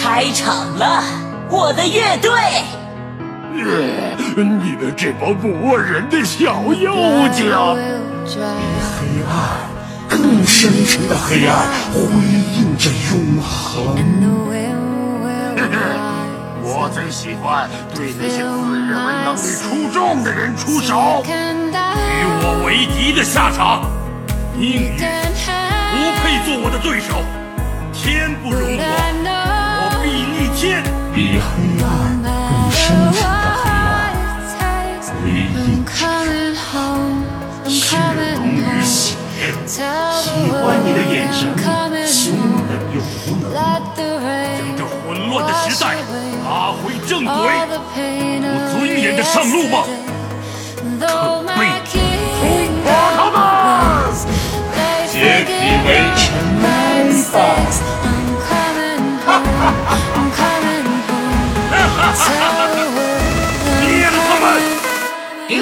开场了，我的乐队。你们这帮不握人的小妖精！比黑暗更深沉的黑暗，辉映着永恒。我最喜欢对那些自认为能力出众的人出手。与我为敌的下场，命运不配做我的对手，天不容我，天。比黑暗更深沉的黑暗，辉映着血浓于血。喜欢你的眼神，凶狠又无能。将这混乱的时代拉回正轨，有尊严的上路吧，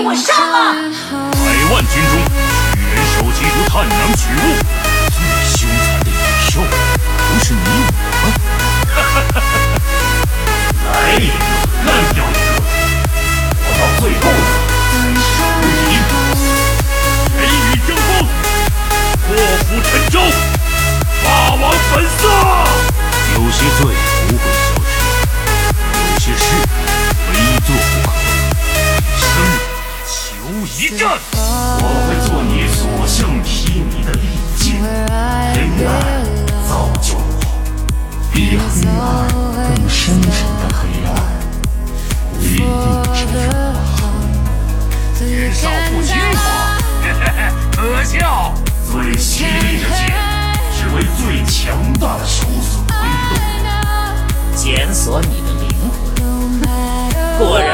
我上啊！百万军中，巨人手机如探囊取物，最凶残的野兽不是你我吗？来一个，干掉一个，活到最后的是你！雷雨争锋，破釜沉舟，霸王本色。有些罪我会做你所向披靡的利剑，黑暗造就我，比黑暗更深沉的黑暗，辉映着永恒。年少不听话，可笑。最犀利的剑，只为最强大的手所挥动。检索你的灵魂，果然。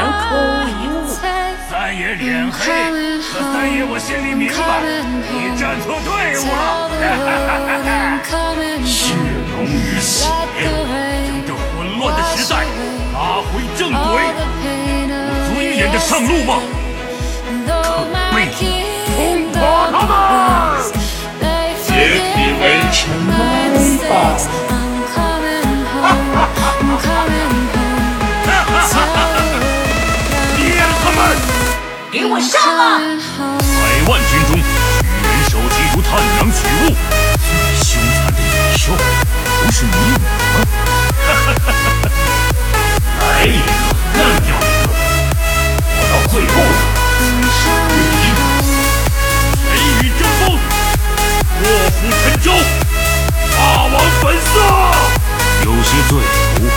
脸黑，可三爷我心里明白，你站错队伍了。血浓于血，将这混乱的时代拉回正轨，有尊严的上路吧，可悲！冲垮他们！解体为尘埃吧！给我上啊！百万军中，巨人手机如探囊取物，最凶残的野兽不是你我吗？来一个，干掉一个，活到最后的是你！雷雨争锋，破釜沉舟，霸王本色。有些罪不会